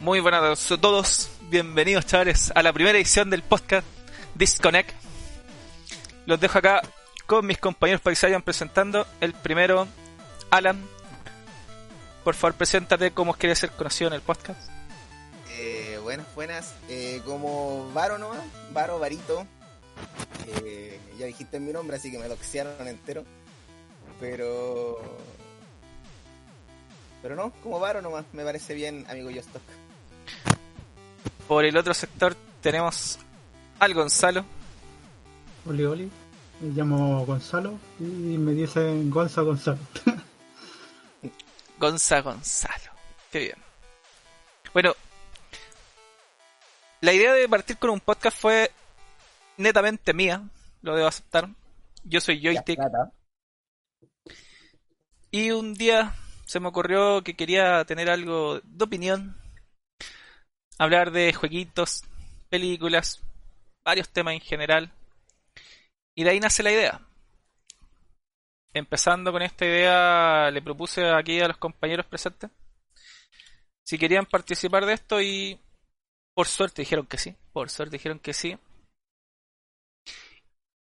Muy buenas a todos, bienvenidos chavales a la primera edición del podcast Disconnect. Los dejo acá con mis compañeros para que se presentando. El primero, Alan. Por favor, preséntate cómo quieres ser conocido en el podcast. Eh, buenas, buenas. Eh, como Varo nomás, Varo, Varito. Eh, ya dijiste mi nombre, así que me doxearon entero. Pero. Pero no, como Varo nomás, me parece bien, amigo Yostock. Por el otro sector tenemos al Gonzalo. Oli, oli. Me llamo Gonzalo y me dicen Gonza Gonzalo. Gonza Gonzalo. Qué bien. Bueno, la idea de partir con un podcast fue netamente mía, lo debo aceptar. Yo soy Joystick. Y un día se me ocurrió que quería tener algo de opinión, hablar de jueguitos, películas, varios temas en general. Y de ahí nace la idea. Empezando con esta idea, le propuse aquí a los compañeros presentes si querían participar de esto y por suerte dijeron que sí, por suerte dijeron que sí.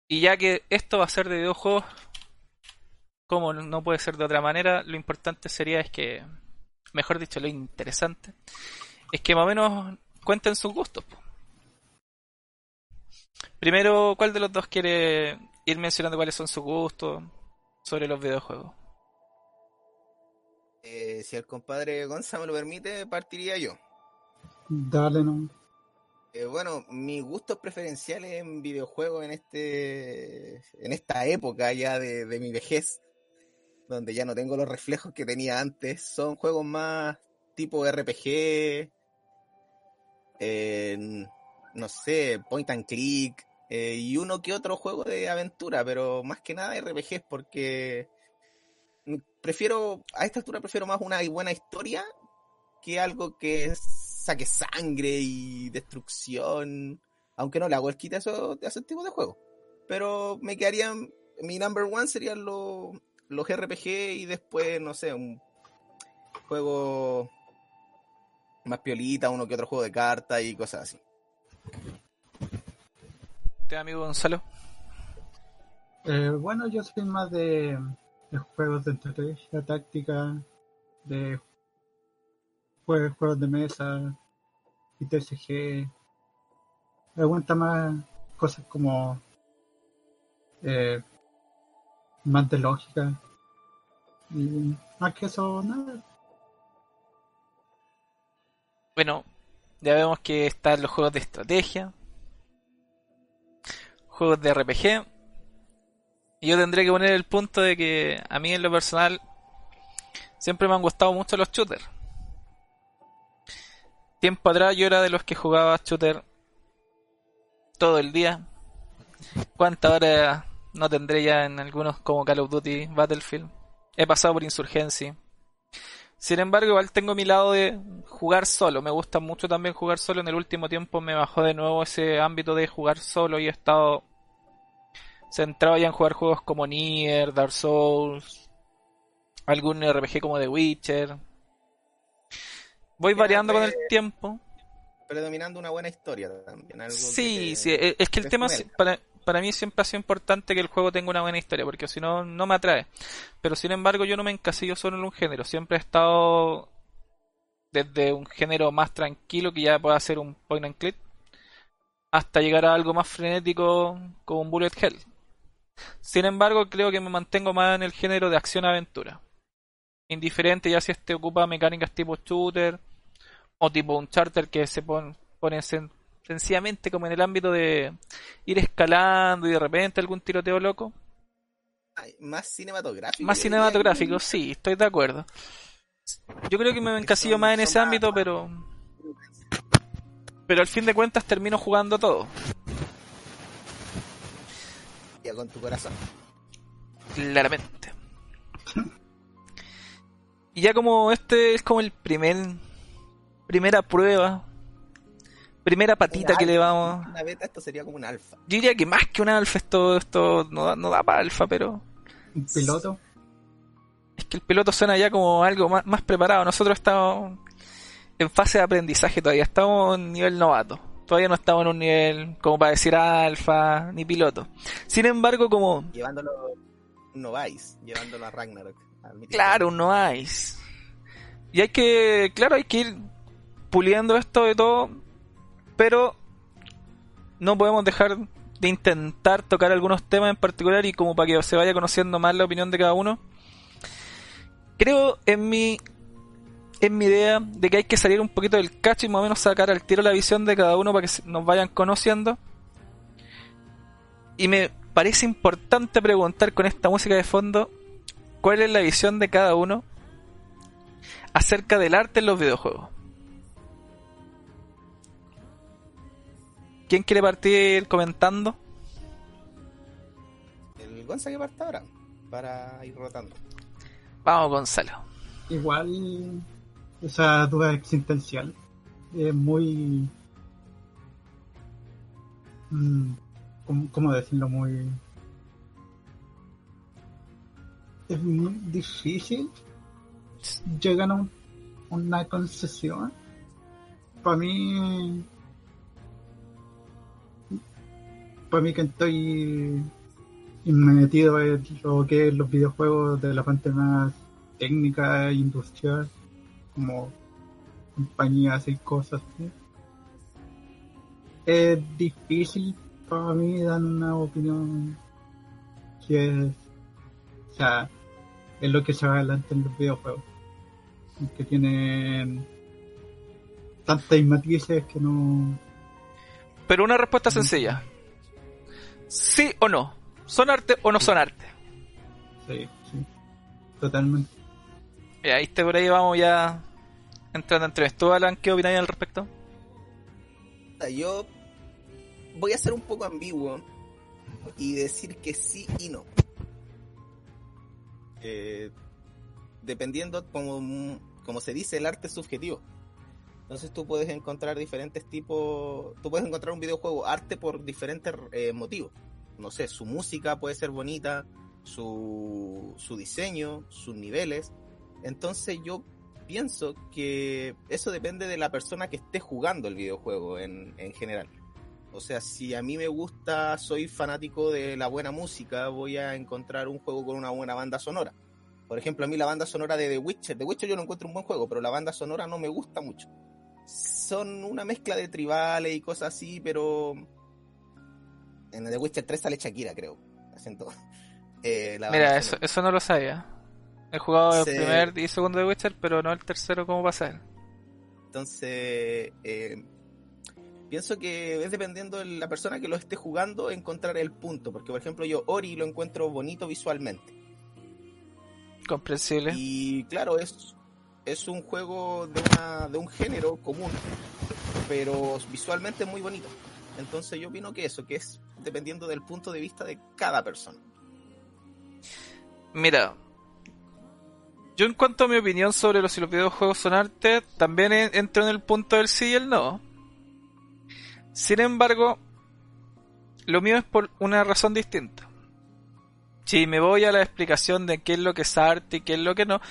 Y ya que esto va a ser de videojuegos, como no puede ser de otra manera, lo importante sería es que, mejor dicho, lo interesante, es que más o menos cuenten sus gustos. Primero, ¿cuál de los dos quiere ir mencionando cuáles son sus gustos sobre los videojuegos? Eh, si el compadre Gonza me lo permite, partiría yo. Dale, no. Eh, bueno, mis gustos preferenciales en videojuegos en este en esta época ya de, de, mi vejez, donde ya no tengo los reflejos que tenía antes, son juegos más tipo RPG, no sé, point and click, eh, y uno que otro juego de aventura, pero más que nada RPGs porque prefiero, a esta altura prefiero más una buena historia que algo que saque sangre y destrucción, aunque no le hago el kit a, eso, a ese tipo de juego. Pero me quedarían, mi number one serían los, los RPG y después, no sé, un juego más piolita, uno que otro juego de cartas y cosas así. ¿Te amigo Gonzalo? Eh, bueno, yo soy más de, de, juegos de estrategia, táctica, de juegos, juegos de mesa, y TCG. Me aguanta más cosas como eh, más de lógica. Y más que eso, nada. Bueno, ya vemos que están los juegos de estrategia, juegos de RPG. Y yo tendré que poner el punto de que a mí en lo personal siempre me han gustado mucho los shooters. Tiempo atrás yo era de los que jugaba shooter todo el día. ¿Cuántas horas no tendré ya en algunos como Call of Duty, Battlefield? He pasado por Insurgency. Sin embargo, igual tengo mi lado de jugar solo. Me gusta mucho también jugar solo. En el último tiempo me bajó de nuevo ese ámbito de jugar solo y he estado centrado ya en jugar juegos como Nier, Dark Souls, algún RPG como The Witcher. Voy variando con el tiempo. Predominando una buena historia también. Algo sí, te, sí, es que el tema para, para mí siempre ha sido importante que el juego tenga una buena historia, porque si no, no me atrae. Pero sin embargo, yo no me encasillo solo en un género. Siempre he estado desde un género más tranquilo, que ya pueda ser un point and click, hasta llegar a algo más frenético como un bullet hell. Sin embargo, creo que me mantengo más en el género de acción-aventura. Indiferente ya si este ocupa mecánicas tipo shooter o tipo un charter que se pone, pone sen, sencillamente como en el ámbito de ir escalando y de repente algún tiroteo loco. Ay, más cinematográfico. Más cinematográfico, sí, estoy de acuerdo. Yo creo que me encasillo más en ese ámbito, pero. Pero al fin de cuentas termino jugando todo. Ya con tu corazón. Claramente. Y ya como este es como el primer. Primera prueba. Primera patita que le vamos. Una beta, esto sería como un alfa. Yo diría que más que un alfa, esto, esto no, da, no da para alfa, pero. ¿Un piloto? Es que el piloto suena ya como algo más, más preparado. Nosotros estamos en fase de aprendizaje todavía, estamos en nivel novato. Todavía no estamos en un nivel como para decir alfa ni piloto. Sin embargo, como... Llevándolo un Novice, llevándolo a Ragnarok. Claro, un Novice. Y hay que, claro, hay que ir puliendo esto de todo, pero no podemos dejar de intentar tocar algunos temas en particular y como para que se vaya conociendo más la opinión de cada uno. Creo en mi en mi idea de que hay que salir un poquito del cacho y más o menos sacar al tiro la visión de cada uno para que nos vayan conociendo. Y me parece importante preguntar con esta música de fondo cuál es la visión de cada uno acerca del arte en los videojuegos. ¿Quién quiere partir comentando? El Gonzalo que parte ahora, para ir rotando. Vamos, Gonzalo. Igual esa duda existencial es muy... Mm, ¿Cómo decirlo? Muy... Es muy difícil llegar a una concesión. Para mí... Para mí que estoy metido en lo que es los videojuegos de la parte más técnica e industrial como compañías y cosas. Es difícil para mí dar una opinión que es, sea, es lo que se va adelante en los videojuegos. Que tienen tantas matices que no... Pero una respuesta sencilla. ¿Sí o no? ¿Son arte o no son arte? Sí, sí. Totalmente. Y ahí está por ahí vamos ya entrando entre esto, Alan, ¿qué opináis al respecto? Yo voy a ser un poco ambiguo y decir que sí y no. Eh, dependiendo, como, como se dice, el arte es subjetivo. Entonces tú puedes encontrar diferentes tipos, tú puedes encontrar un videojuego arte por diferentes eh, motivos. No sé, su música puede ser bonita, su, su diseño, sus niveles. Entonces yo pienso que eso depende de la persona que esté jugando el videojuego en, general. O sea, si a mí me gusta, soy fanático de la buena música, voy a encontrar un juego con una buena banda sonora. Por ejemplo, a mí la banda sonora de The Witcher, The Witcher yo no encuentro un buen juego, pero la banda sonora no me gusta mucho. Son una mezcla de tribales y cosas así, pero en The Witcher 3 sale Shakira, creo. Eh, Mira, eso, eso no lo sabía. He jugado el primer y segundo de Witcher, pero no el tercero como pasa Entonces, eh, pienso que es dependiendo de la persona que lo esté jugando encontrar el punto. Porque, por ejemplo, yo Ori lo encuentro bonito visualmente. Comprensible. Y claro, es, es un juego de, una, de un género común, pero visualmente muy bonito. Entonces yo opino que eso, que es dependiendo del punto de vista de cada persona. Mira, yo en cuanto a mi opinión sobre los si los videojuegos son arte, también entro en el punto del sí y el no. Sin embargo, lo mío es por una razón distinta. Si me voy a la explicación de qué es lo que es arte y qué es lo que no,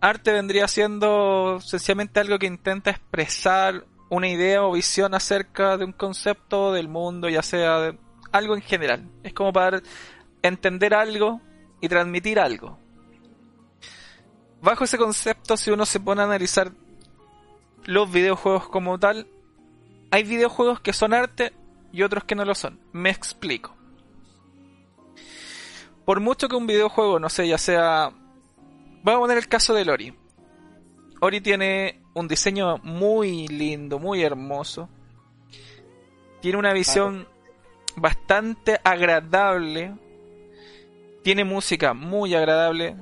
arte vendría siendo sencillamente algo que intenta expresar una idea o visión acerca de un concepto del mundo, ya sea de algo en general. Es como para entender algo y transmitir algo bajo ese concepto, si uno se pone a analizar los videojuegos como tal, hay videojuegos que son arte y otros que no lo son. Me explico. Por mucho que un videojuego, no sé, ya sea... Voy a poner el caso de Ori. Ori tiene un diseño muy lindo, muy hermoso. Tiene una visión bastante agradable. Tiene música muy agradable.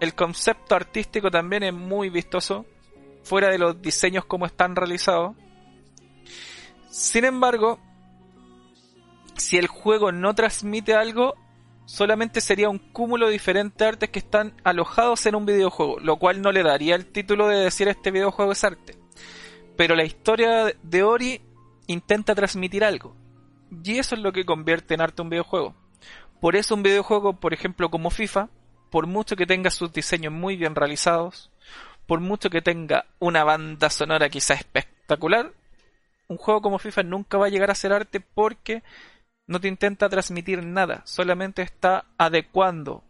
El concepto artístico también es muy vistoso, fuera de los diseños como están realizados. Sin embargo, si el juego no transmite algo, solamente sería un cúmulo de diferentes artes que están alojados en un videojuego, lo cual no le daría el título de decir este videojuego es arte. Pero la historia de Ori intenta transmitir algo. Y eso es lo que convierte en arte un videojuego. Por eso un videojuego, por ejemplo, como FIFA, por mucho que tenga sus diseños muy bien realizados, por mucho que tenga una banda sonora quizás espectacular, un juego como FIFA nunca va a llegar a ser arte porque no te intenta transmitir nada, solamente está adecuando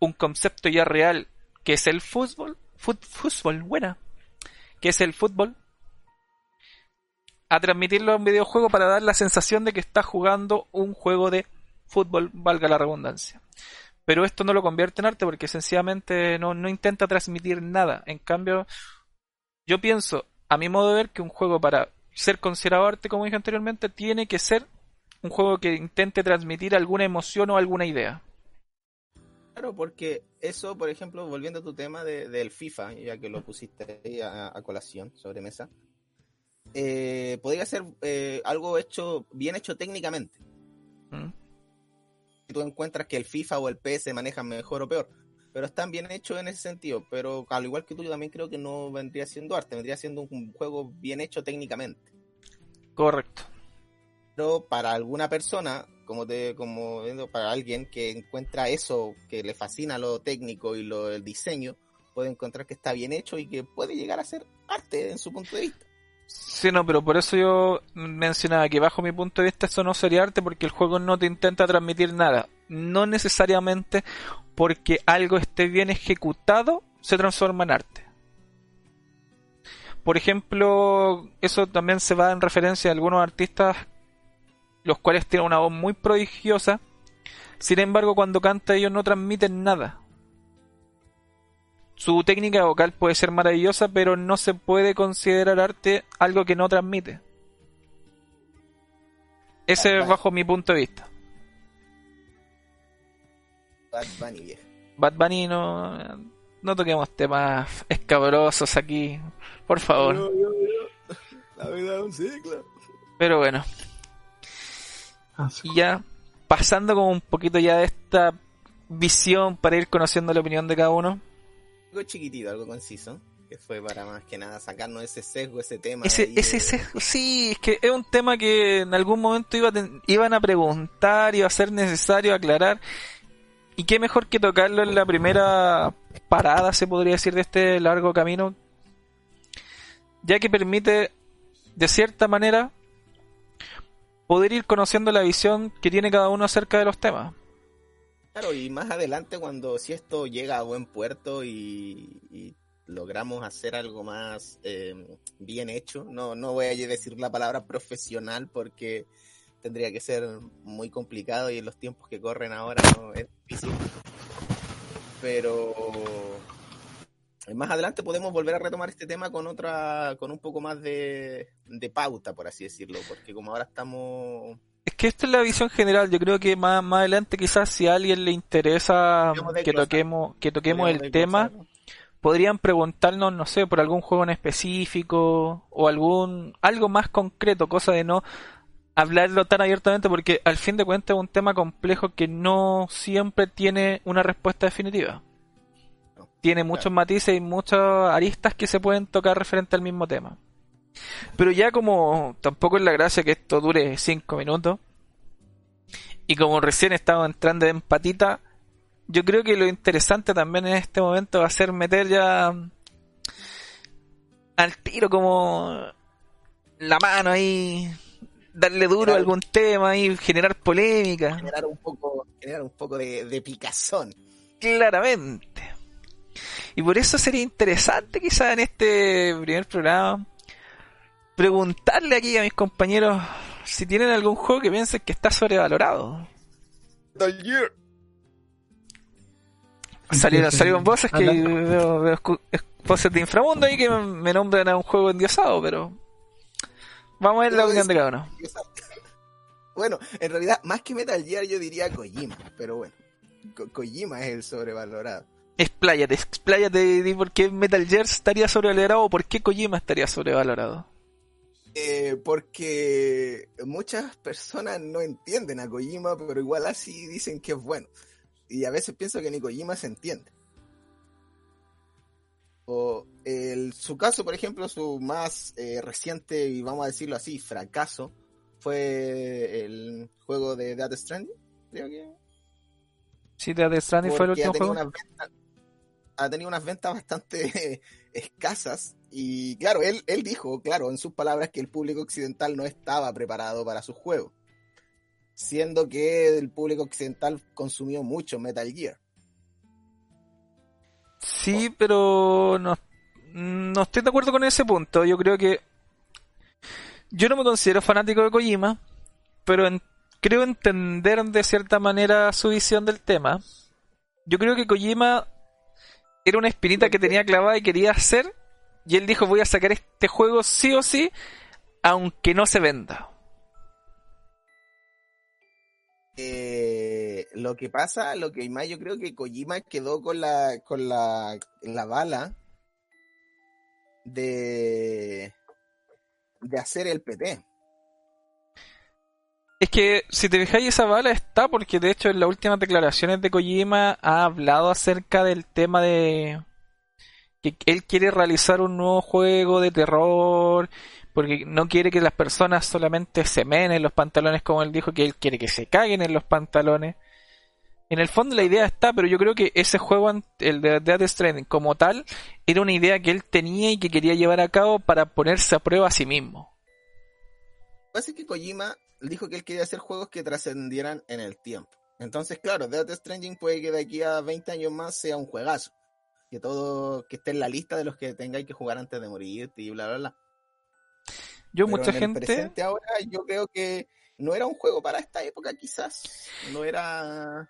un concepto ya real que es el fútbol, fútbol, buena, que es el fútbol, a transmitirlo a un videojuego para dar la sensación de que está jugando un juego de fútbol, valga la redundancia. Pero esto no lo convierte en arte porque sencillamente no, no intenta transmitir nada. En cambio, yo pienso, a mi modo de ver, que un juego para ser considerado arte, como dije anteriormente, tiene que ser un juego que intente transmitir alguna emoción o alguna idea. Claro, porque eso, por ejemplo, volviendo a tu tema de, del FIFA, ya que lo pusiste ahí a, colación sobre mesa, eh, podría ser eh, algo hecho, bien hecho técnicamente. ¿Mm? Tú encuentras que el FIFA o el PS manejan mejor o peor, pero están bien hechos en ese sentido. Pero al igual que tú, yo también creo que no vendría siendo arte, vendría siendo un juego bien hecho técnicamente. Correcto. Pero para alguna persona, como te, como para alguien que encuentra eso, que le fascina lo técnico y lo el diseño, puede encontrar que está bien hecho y que puede llegar a ser arte en su punto de vista. Sí, no, pero por eso yo mencionaba que bajo mi punto de vista eso no sería arte porque el juego no te intenta transmitir nada. No necesariamente porque algo esté bien ejecutado se transforma en arte. Por ejemplo, eso también se va en referencia a algunos artistas los cuales tienen una voz muy prodigiosa. Sin embargo, cuando canta ellos no transmiten nada. Su técnica vocal puede ser maravillosa, pero no se puede considerar arte algo que no transmite. Ese es bajo mi punto de vista. Bad Bunny, Bad Bunny no, no toquemos temas escabrosos aquí, por favor. La vida es un ciclo. Pero bueno. Y ya pasando como un poquito ya de esta visión para ir conociendo la opinión de cada uno algo chiquitito, algo conciso, que fue para más que nada sacarnos ese sesgo, ese tema. Ese, ese sesgo, sí, es que es un tema que en algún momento iba iban a preguntar, iba a ser necesario aclarar. Y qué mejor que tocarlo en la primera parada, se podría decir, de este largo camino, ya que permite, de cierta manera, poder ir conociendo la visión que tiene cada uno acerca de los temas. Claro, y más adelante cuando si esto llega a buen puerto y, logramos hacer algo más em, bien hecho, no, no voy a decir la palabra profesional porque tendría que ser muy complicado y en los tiempos que corren ahora no es difícil. Pero más adelante podemos volver a retomar este tema con otra, con un poco más de, de pauta, por así decirlo, porque como ahora estamos es que esta es la visión general. Yo creo que más, más adelante, quizás si a alguien le interesa que toquemos, que toquemos el tema, podrían preguntarnos, no sé, por algún juego en específico o algún algo más concreto, cosa de no hablarlo tan abiertamente, porque al fin de cuentas es un tema complejo que no siempre tiene una respuesta definitiva. Tiene muchos matices y muchas aristas que se pueden tocar referente al mismo tema. Pero ya como tampoco es la gracia que esto dure 5 minutos, y como recién estamos entrando en patita, yo creo que lo interesante también en este momento va a ser meter ya al tiro como la mano ahí, darle duro a algún tema y generar polémica. Generar un poco, generar un poco de, de picazón. Claramente. Y por eso sería interesante quizás en este primer programa preguntarle aquí a mis compañeros si tienen algún juego que piensen que está sobrevalorado. Salieron, salieron voces que veo, voces de inframundo ahí que me nombran a un juego endiosado, pero vamos a ver la opinión de cada uno. Bueno, en realidad, más que Metal Gear, yo diría Kojima, pero bueno, Kojima es el sobrevalorado. Expláyate, expláyate de por qué Metal Gear estaría sobrevalorado o por qué Kojima estaría sobrevalorado. Eh, porque muchas personas no entienden a Kojima, pero igual así dicen que es bueno. Y a veces pienso que ni Kojima se entiende. O el, su caso, por ejemplo, su más eh, reciente, y vamos a decirlo así, fracaso, fue el juego de Death Stranding, creo que. Sí, Death Stranding fue el último juego. Ha tenido unas ventas bastante escasas. Y claro, él, él dijo, claro, en sus palabras, que el público occidental no estaba preparado para su juego. Siendo que el público occidental consumió mucho Metal Gear. Sí, pero no, no estoy de acuerdo con ese punto. Yo creo que. Yo no me considero fanático de Kojima, pero creo entender de cierta manera su visión del tema. Yo creo que Kojima era una espinita que tenía clavada y quería hacer. Y él dijo: Voy a sacar este juego sí o sí, aunque no se venda. Eh, lo que pasa, lo que más yo creo que Kojima quedó con la con la, la bala de de hacer el PT. Es que si te fijáis esa bala está porque de hecho en las últimas declaraciones de Kojima ha hablado acerca del tema de que él quiere realizar un nuevo juego de terror porque no quiere que las personas solamente se menen en los pantalones como él dijo que él quiere que se caguen en los pantalones. En el fondo la idea está, pero yo creo que ese juego, el de Death Stranding como tal, era una idea que él tenía y que quería llevar a cabo para ponerse a prueba a sí mismo. Pasa es que Kojima dijo que él quería hacer juegos que trascendieran en el tiempo. Entonces, claro, Death Stranding puede que de aquí a 20 años más sea un juegazo. Que todo, que esté en la lista de los que tengáis que jugar antes de morir y bla, bla, bla. Yo, mucha gente. ahora, yo creo que no era un juego para esta época, quizás. No era.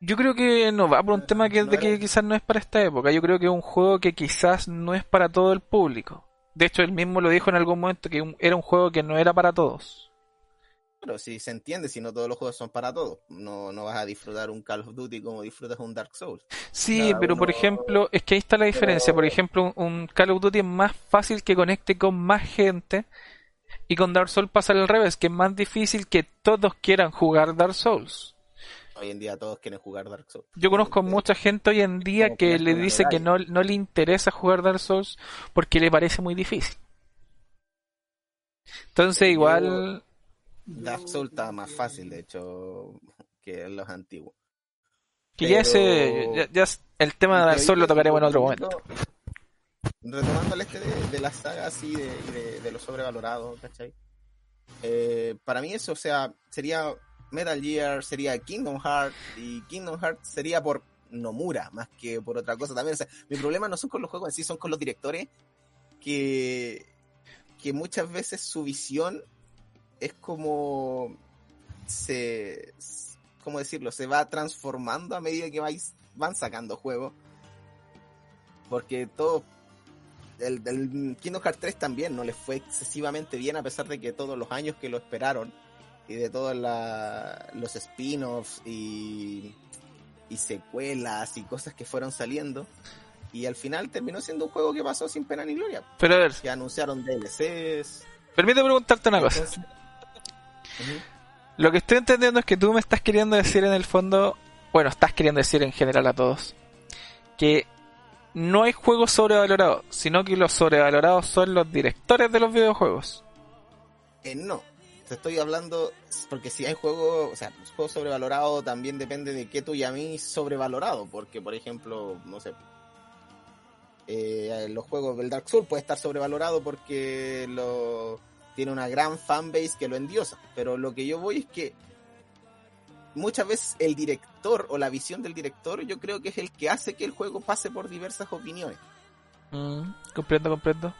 Yo creo que no va por un tema que, de que quizás no es para esta época. Yo creo que es un juego que quizás no es para todo el público. De hecho, él mismo lo dijo en algún momento que era un juego que no era para todos. Pero si se entiende, si no todos los juegos son para todos. No, no vas a disfrutar un Call of Duty como disfrutas un Dark Souls. Sí, pero por ejemplo, es que ahí está la diferencia. Por ejemplo, un Call of Duty es más fácil que conecte con más gente y con Dark Souls pasa al revés, que es más difícil que todos quieran jugar Dark Souls. Hoy en día todos quieren jugar Dark Souls. Yo conozco mucha gente hoy en día que le dice que no, no le interesa jugar Dark Souls porque le parece muy difícil. Entonces igual... Dark Souls está más fácil, de hecho, que los antiguos. Que ya ese... Ya, el tema de Dark Souls lo tocaremos en otro momento retomando el este de, la saga así, de, de, lo sobrevalorado, ¿cachai? Eh, para mí eso, o sea, sería Metal Gear, sería Kingdom Hearts, y Kingdom Hearts sería por Nomura, más que por otra cosa también. O sea, mi problema no son con los juegos en sí, son con los directores, que, que muchas veces su visión es como se, ¿cómo decirlo? Se va transformando a medida que vais, van sacando juegos. Porque todo el, Kingdom Hearts 3 también no les fue excesivamente bien a pesar de que todos los años que lo esperaron y de todos los spin-offs y, y secuelas y cosas que fueron saliendo y al final terminó siendo un juego que pasó sin pena ni gloria. Pero a ver, que anunciaron DLCs. Permíteme preguntarte una cosa. Lo que estoy entendiendo es que tú me estás queriendo decir en el fondo, bueno, estás queriendo decir en general a todos, que no hay juegos sobrevalorados, sino que los sobrevalorados son los directores de los videojuegos. Eh, no, te estoy hablando, porque si hay juegos, o sea, juegos sobrevalorados también depende de qué tú mí sobrevalorado, porque por ejemplo, no sé, eh, los juegos del Dark Souls puede estar sobrevalorado porque lo, tiene una gran fanbase que lo endiosa, pero lo que yo voy es que muchas veces el director o la visión del director yo creo que es el que hace que el juego pase por diversas opiniones. Mm, comprendo, comprendo.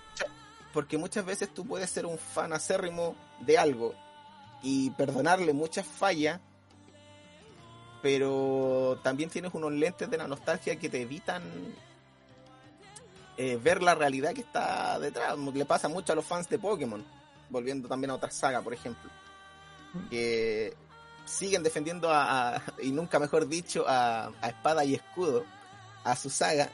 Porque muchas veces tú puedes ser un fan acérrimo de algo y perdonarle muchas fallas, pero también tienes unos lentes de la nostalgia que te evitan eh, ver la realidad que está detrás. Le pasa mucho a los fans de Pokémon, volviendo también a otra saga, por ejemplo. Que siguen defendiendo a, y nunca mejor dicho, a, espada y escudo, a su saga.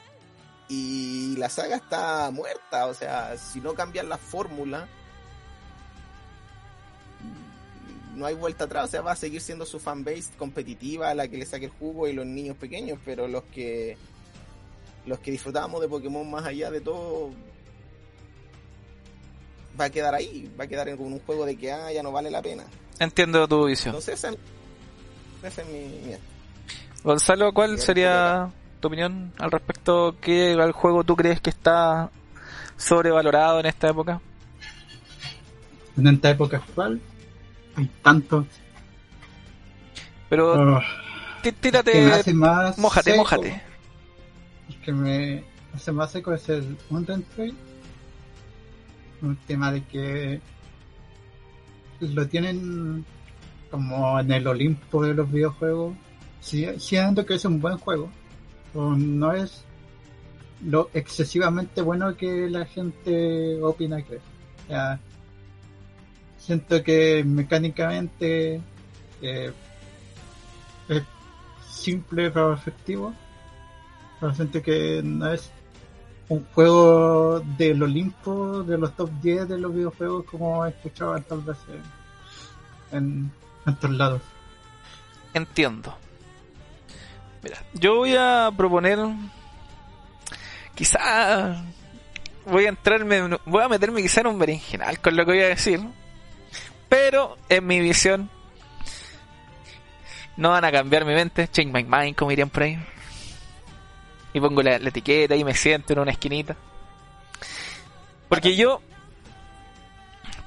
Y la saga está muerta, o sea, si no cambian la fórmula, no hay vuelta atrás, o sea, va a seguir siendo su fanbase competitiva, a la que le saque el jugo y los niños pequeños, pero los que los que disfrutábamos de Pokémon más allá de todo va a quedar ahí, va a quedar en un juego de que ah, ya no vale la pena. Entiendo tu visión. Entonces, esa, es mi, Gonzalo, ¿cuál sería tu opinión al respecto. ¿Qué el juego tú crees que está sobrevalorado en esta época? En esta época actual hay tanto. Pero oh, tírate, más mojate, mojate. El que me hace más seco es el Unreal Un tema de que lo tienen como en el Olimpo de los videojuegos. Sí, siento que es un buen juego. no es lo excesivamente bueno que la gente opina que es. siento que mecánicamente eh, es simple pero efectivo. Pero siento que no es un juego del Olimpo, de los top 10 de los videojuegos como he escuchado tal vez en, en lados. Entiendo. Mira, yo voy a proponer quizá voy a entrarme, voy a meterme quizá en un berenjenal con lo que voy a decir, pero en mi visión no van a cambiar mi mente, change my mind, como dirían por ahí. Y pongo la, etiqueta y me siento en una esquinita. Porque yo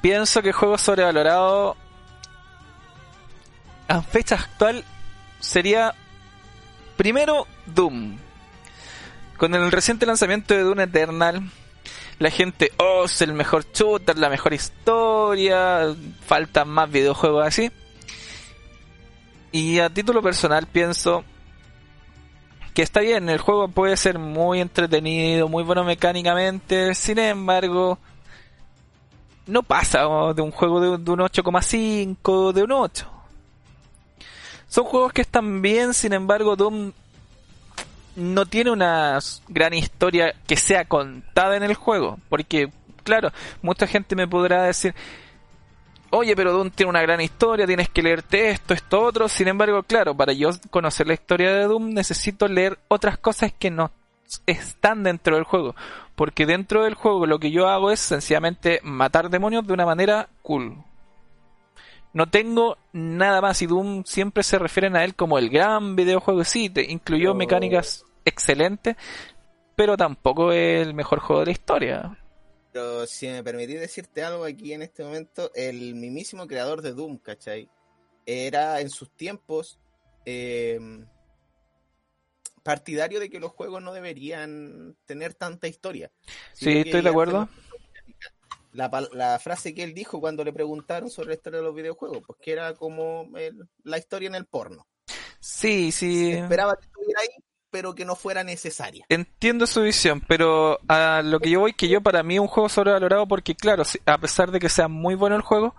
pienso que juego sobrevalorado a fecha actual sería primero Doom. Con el reciente lanzamiento de Doom Eternal, la gente, oh, es el mejor shooter, la mejor historia, faltan más videojuegos así. Y a título personal pienso que está bien, el juego puede ser muy entretenido, muy bueno mecánicamente, sin embargo, no pasa de un juego de, un 8,5, de un 8. Son juegos que están bien, sin embargo, Doom no tiene una gran historia que sea contada en el juego. Porque, claro, mucha gente me podrá decir, oye, pero Doom tiene una gran historia, tienes que leerte esto, esto, otro. Sin embargo, claro, para yo conocer la historia de Doom necesito leer otras cosas que no están dentro del juego. Porque dentro del juego lo que yo hago es sencillamente matar demonios de una manera cool. No tengo nada más y Doom siempre se refieren a él como el gran videojuego. Sí, te incluyó mecánicas excelente, pero tampoco es el mejor juego de la historia. Pero si me permitís decirte algo aquí en este momento, el mismísimo creador de Doom, ¿cachai? Era en sus tiempos em, partidario de que los juegos no deberían tener tanta historia. Sí, estoy de acuerdo. La, frase que él dijo cuando le preguntaron sobre la historia de los videojuegos, pues que era como la historia en el porno. Sí, sí. esperaba que estuviera ahí, pero que no fuera necesaria. Entiendo su visión, pero a lo que yo voy, que yo para mí es un juego sobrevalorado porque claro, a pesar de que sea muy bueno el juego,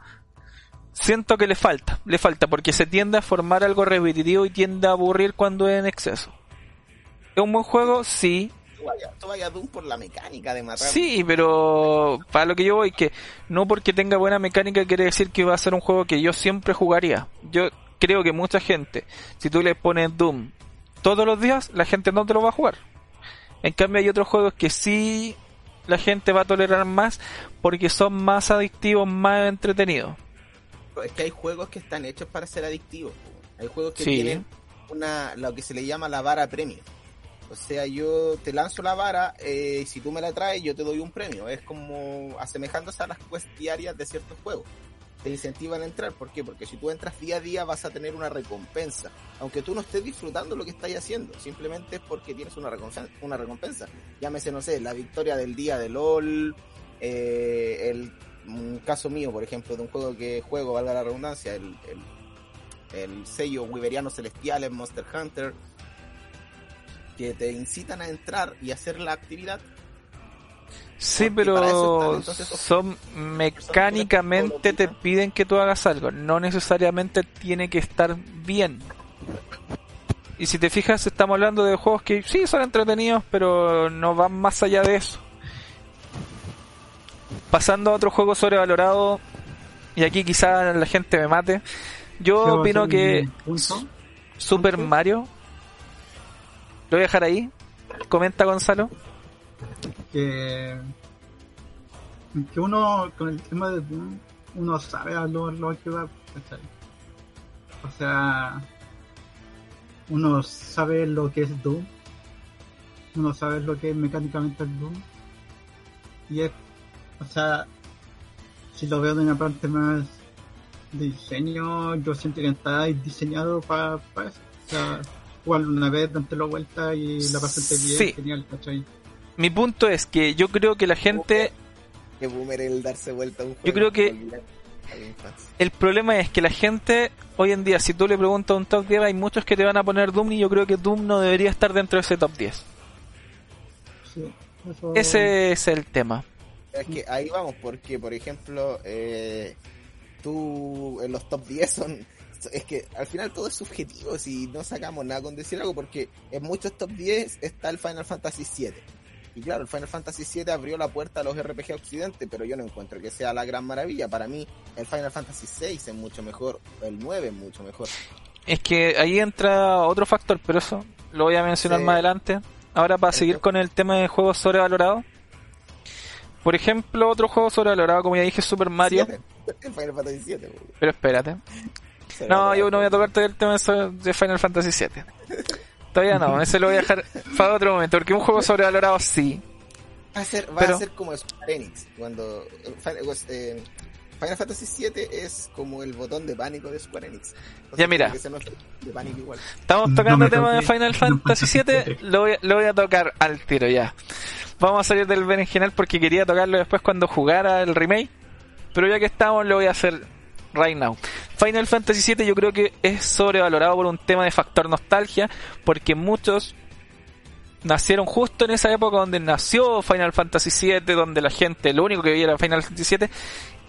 siento que le falta, le falta porque se tiende a formar algo repetitivo y tiende a aburrir cuando es en exceso. ¿Es un buen juego? Sí. Tú vayas Doom por la mecánica de matar. Sí, pero para lo que yo voy, que no porque tenga buena mecánica quiere decir que va a ser un juego que yo siempre jugaría. Yo creo que mucha gente, si tú le pones Doom todos los días, la gente no te lo va a jugar. En cambio hay otros juegos que sí la gente va a tolerar más porque son más adictivos, más entretenidos. Es que hay juegos que están hechos para ser adictivos. Hay juegos que tienen una lo que se le llama la vara premio. O sea, yo te lanzo la vara, eh, si tú me la traes, yo te doy un premio. Es como asemejándose a las quests diarias de ciertos juegos te incentivan a entrar. ¿Por qué? Porque si tú entras día a día vas a tener una recompensa. Aunque tú no estés disfrutando lo que estás haciendo, simplemente es porque tienes una recompensa. Una recompensa. Llámese, no sé, la victoria del día de LOL, eh, el un caso mío, por ejemplo, de un juego que juego, valga la redundancia, el, el, el sello Wiberiano Celestial en Monster Hunter, que te incitan a entrar y hacer la actividad Sí, pero son mecánicamente te piden que tú hagas algo, no necesariamente tiene que estar bien. Y si te fijas, estamos hablando de juegos que sí son entretenidos, pero no van más allá de eso. Pasando a otro juego sobrevalorado, y aquí quizá la gente me mate, yo opino que Super Mario, lo voy a dejar ahí, comenta Gonzalo que, que uno con el tema de uno sabe a lo, que va o sea uno sabe lo que es Doom uno sabe lo que es mecánicamente el Doom. Y es, o sea, si lo veo de una parte más de diseño, yo siento que está diseñado para eso. O sea, jugarlo una vez, darte la vuelta y la pasaste bien, Sí. genial, ¿cachai? Mi punto es que yo creo que la gente, Que boomer el darse vuelta a un juego. Yo creo que- el problema es que la gente hoy en día, si tú le preguntas a un top 10, hay muchos que te van a poner Doom y yo creo que Doom no debería estar dentro de ese top 10. Sí, eso- Ese es el tema. Es que ahí vamos, porque por ejemplo, eh, tú en los top 10 son. Es que al final todo es subjetivo si no sacamos nada con decir algo, porque en muchos top 10 está el Final Fantasy VII. Y claro, el Final Fantasy VII abrió la puerta a los RPG Occidente, pero yo no encuentro que sea la gran maravilla. Para mí, el Final Fantasy VI es mucho mejor, el 9 es mucho mejor. Es que ahí entra otro factor, pero eso lo voy a mencionar Sí. más adelante. Ahora para seguir con el tema de juegos sobrevalorados. Por ejemplo, otro juego sobrevalorado, como ya dije, Super Mario. Siete. El Final Fantasy VII. Pero espérate. No, yo no voy a tocar todo el tema de- de Final Fantasy VII. Todavía no, ese lo voy a dejar para otro momento, porque un juego sobrevalorado sí. Va a ser, va Pero- a ser como Square Enix, cuando eh, Final, eh, Final Fantasy VII es como el botón de pánico de Square Enix. Entonces, Ya, mira. de pánico igual. Estamos tocando el tema de Final Fantasy VII, lo voy, a- lo voy a tocar al tiro ya. Vamos a salir del berenjenal porque quería tocarlo después cuando jugara el remake, pero ya que estamos lo voy a hacer right now. Final Fantasy VII yo creo que es sobrevalorado por un tema de factor nostalgia, porque muchos nacieron justo en esa época donde nació Final Fantasy VII, donde la gente lo único que veía era Final Fantasy VII,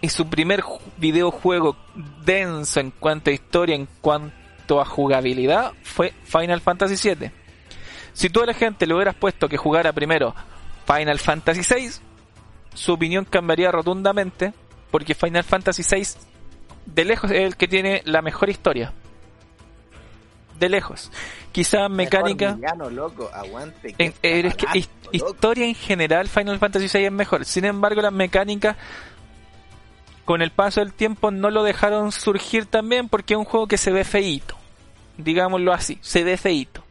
y su primer ju- videojuego denso en cuanto a historia, en cuanto a jugabilidad, fue Final Fantasy VII. Si tú a la gente le hubieras puesto que jugara primero Final Fantasy VI, su opinión cambiaría rotundamente, porque Final Fantasy VI de lejos es el que tiene la mejor historia. De lejos. Quizá mecánica... Villano, loco, aguante. En- eh, es que loco. historia en general Final Fantasy VI es mejor. Sin embargo, las mecánicas con el paso del tiempo no lo dejaron surgir también porque es un juego que se ve feíto. Digámoslo así, se ve feíto.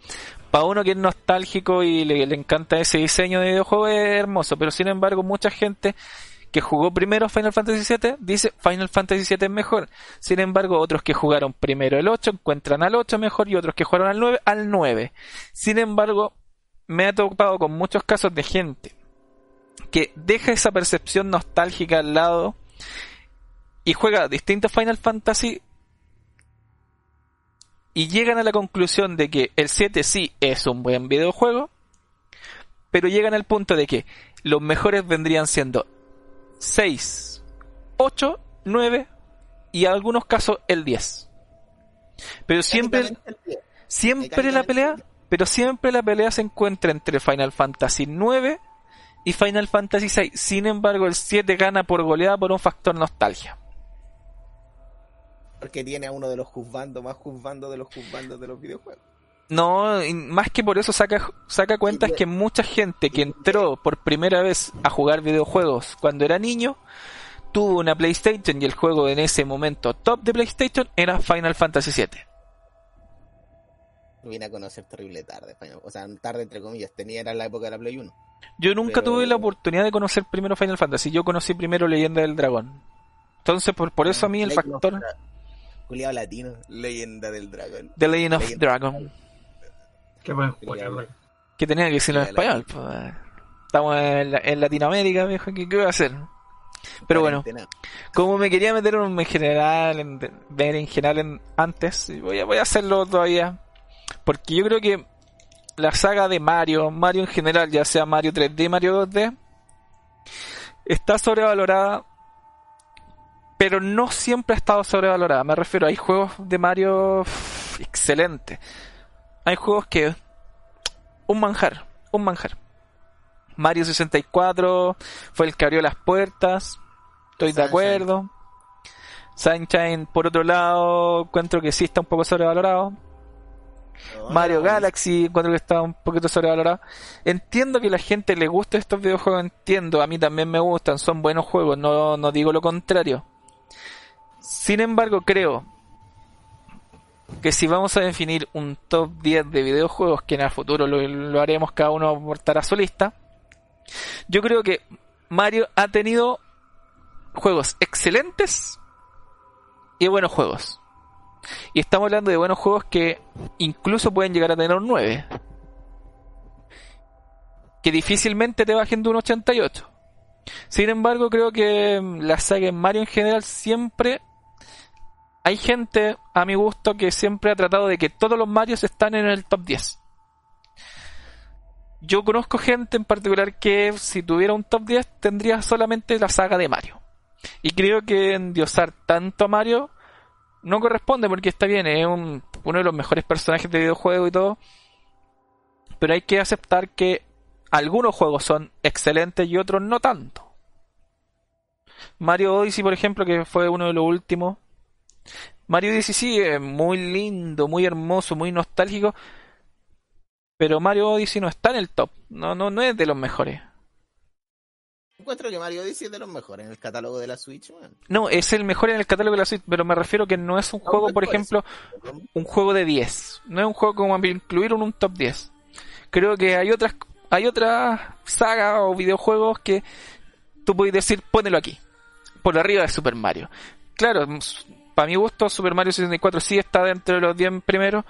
Para uno que es nostálgico y le, le encanta ese diseño de videojuego es hermoso, pero sin embargo mucha gente que jugó primero Final Fantasy VII dice Final Fantasy VII es mejor. Sin embargo, otros que jugaron primero el 8 encuentran al 8 mejor y otros que jugaron al 9 al 9. Sin embargo, me ha topado con muchos casos de gente que deja esa percepción nostálgica al lado y juega distintos Final Fantasy y llegan a la conclusión de que el 7 sí es un buen videojuego, pero llegan al punto de que los mejores vendrían siendo 6, 8, 9 y en algunos casos el 10. Pero siempre, siempre la pelea, pero siempre la pelea se encuentra entre Final Fantasy 9 y Final Fantasy 6. Sin embargo, el 7 gana por goleada por un factor nostalgia. Porque tiene a uno de los juzbandos más juzbandos de los juzbandos de los videojuegos. No, más que por eso saca, saca cuentas que mucha gente que entró por primera vez a jugar videojuegos cuando era niño, tuvo una PlayStation y el juego en ese momento top de PlayStation era Final Fantasy 7. Lo vine a conocer terrible tarde, o sea, tarde entre comillas, tenía era la época de la Play 1. Yo nunca Pero- tuve la oportunidad de conocer primero Final Fantasy, yo conocí primero Leyenda del Dragón. Entonces, por, por eso a mí el Legend factor Juliado latino, leyenda del dragón. The Legend of Legend- Dragon, Qué buen Quería juego, hablar. que tenía que decirlo en español. pues. Estamos en, la- en Latinoamérica, viejo, ¿qué, qué voy a hacer? Pero bueno, como me quería meter en en general, en, ver en general en, antes, voy a, voy a hacerlo todavía. Porque yo creo que la saga de Mario, Mario en general, ya sea Mario 3D, Mario 2D, está sobrevalorada, pero no siempre ha estado sobrevalorada. Me refiero, hay juegos de Mario excelentes. Hay juegos que... Un manjar, un manjar. Mario 64 fue el que abrió las puertas. Estoy de acuerdo. Sunshine, por otro lado, encuentro que sí está un poco sobrevalorado. No, Mario Galaxy, encuentro que está un poquito sobrevalorado. Entiendo que a la gente le gusta estos videojuegos, entiendo, a mí también me gustan, son buenos juegos, no, no digo lo contrario. Sin embargo, creo que si vamos a definir un top 10 de videojuegos, que en el futuro lo, haremos, cada uno aportará su lista, yo creo que Mario ha tenido juegos excelentes y buenos juegos. Y estamos hablando de buenos juegos que incluso pueden llegar a tener un 9. Que difícilmente te bajen de un 88. Sin embargo, creo que la saga en Mario en general siempre hay gente, a mi gusto, que siempre ha tratado de que todos los Marios están en el top 10. Yo conozco gente en particular que si tuviera un top 10 tendría solamente la saga de Mario. Y creo que endiosar tanto a Mario no corresponde porque está bien, es uno de los mejores personajes de videojuego y todo. Pero hay que aceptar que algunos juegos son excelentes y otros no tanto. Mario Odyssey, por ejemplo, que fue uno de los últimos. Mario Odyssey sí es muy lindo, muy hermoso, muy nostálgico. Pero Mario Odyssey no está en el top. No, no, no es de los mejores. Encuentro que Mario Odyssey es de los mejores en el catálogo de la Switch. No, es el mejor en el catálogo de la Switch, pero me refiero que no es un juego, por ejemplo, un juego de 10. No es un juego como incluir en un top 10. Creo que hay otras hay otras sagas o videojuegos que tú puedes decir, ponelo aquí, por arriba de Super Mario. Claro, para mi gusto, Super Mario 64 sí está dentro de los 10 primeros,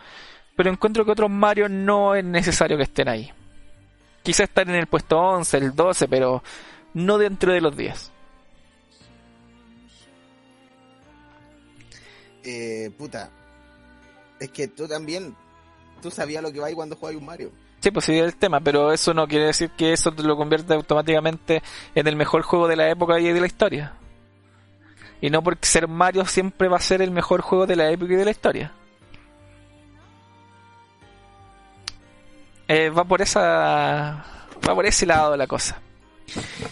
pero encuentro que otros Mario no es necesario que estén ahí. Quizá están en el puesto 11, el 12, pero no dentro de los 10. Eh, puta. Es que tú también, tú sabías lo que va ahí cuando juegas un Mario. Sí, pues sí, es el tema, pero eso no quiere decir que eso te lo convierte automáticamente en el mejor juego de la época y de la historia. Y no porque ser Mario siempre va a ser el mejor juego de la época y de la historia. Eh, va por esa. Va por ese lado de la cosa.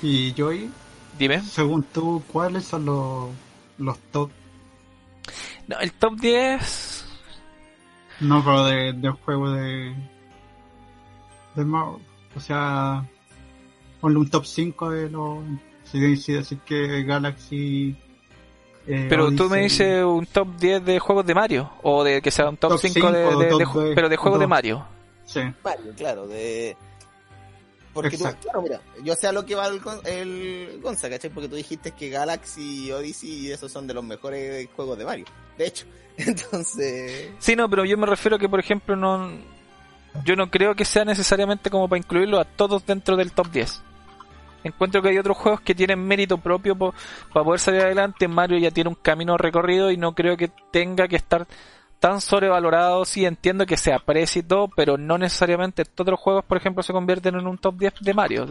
Y Joy, dime. Según tú, ¿cuáles son los, los top? No, el top 10. No, pero de, de juego de o sea, ponle un top 5 de los. Si decir que Galaxy. Eh, pero tú me dices un top 10 de juegos de Mario, o de que sea un top, 5, de, de, pero de juegos de Mario. Sí. Mario, claro, de. Porque tú, claro, mira, yo sé a lo que va el, el Gonza, ¿cachai? Porque tú dijiste que Galaxy, Odyssey y esos son de los mejores juegos de Mario. De hecho, entonces. Sí, no, pero yo me refiero a que, por ejemplo, no yo no creo que sea necesariamente como para incluirlo a todos dentro del top 10. Encuentro que hay otros juegos que tienen mérito propio para poder salir adelante. Mario ya tiene un camino recorrido y no creo que tenga que estar tan sobrevalorado. Sí, entiendo que se aprecie y todo, pero no necesariamente todos los juegos, por ejemplo, se convierten en un top 10 de Mario.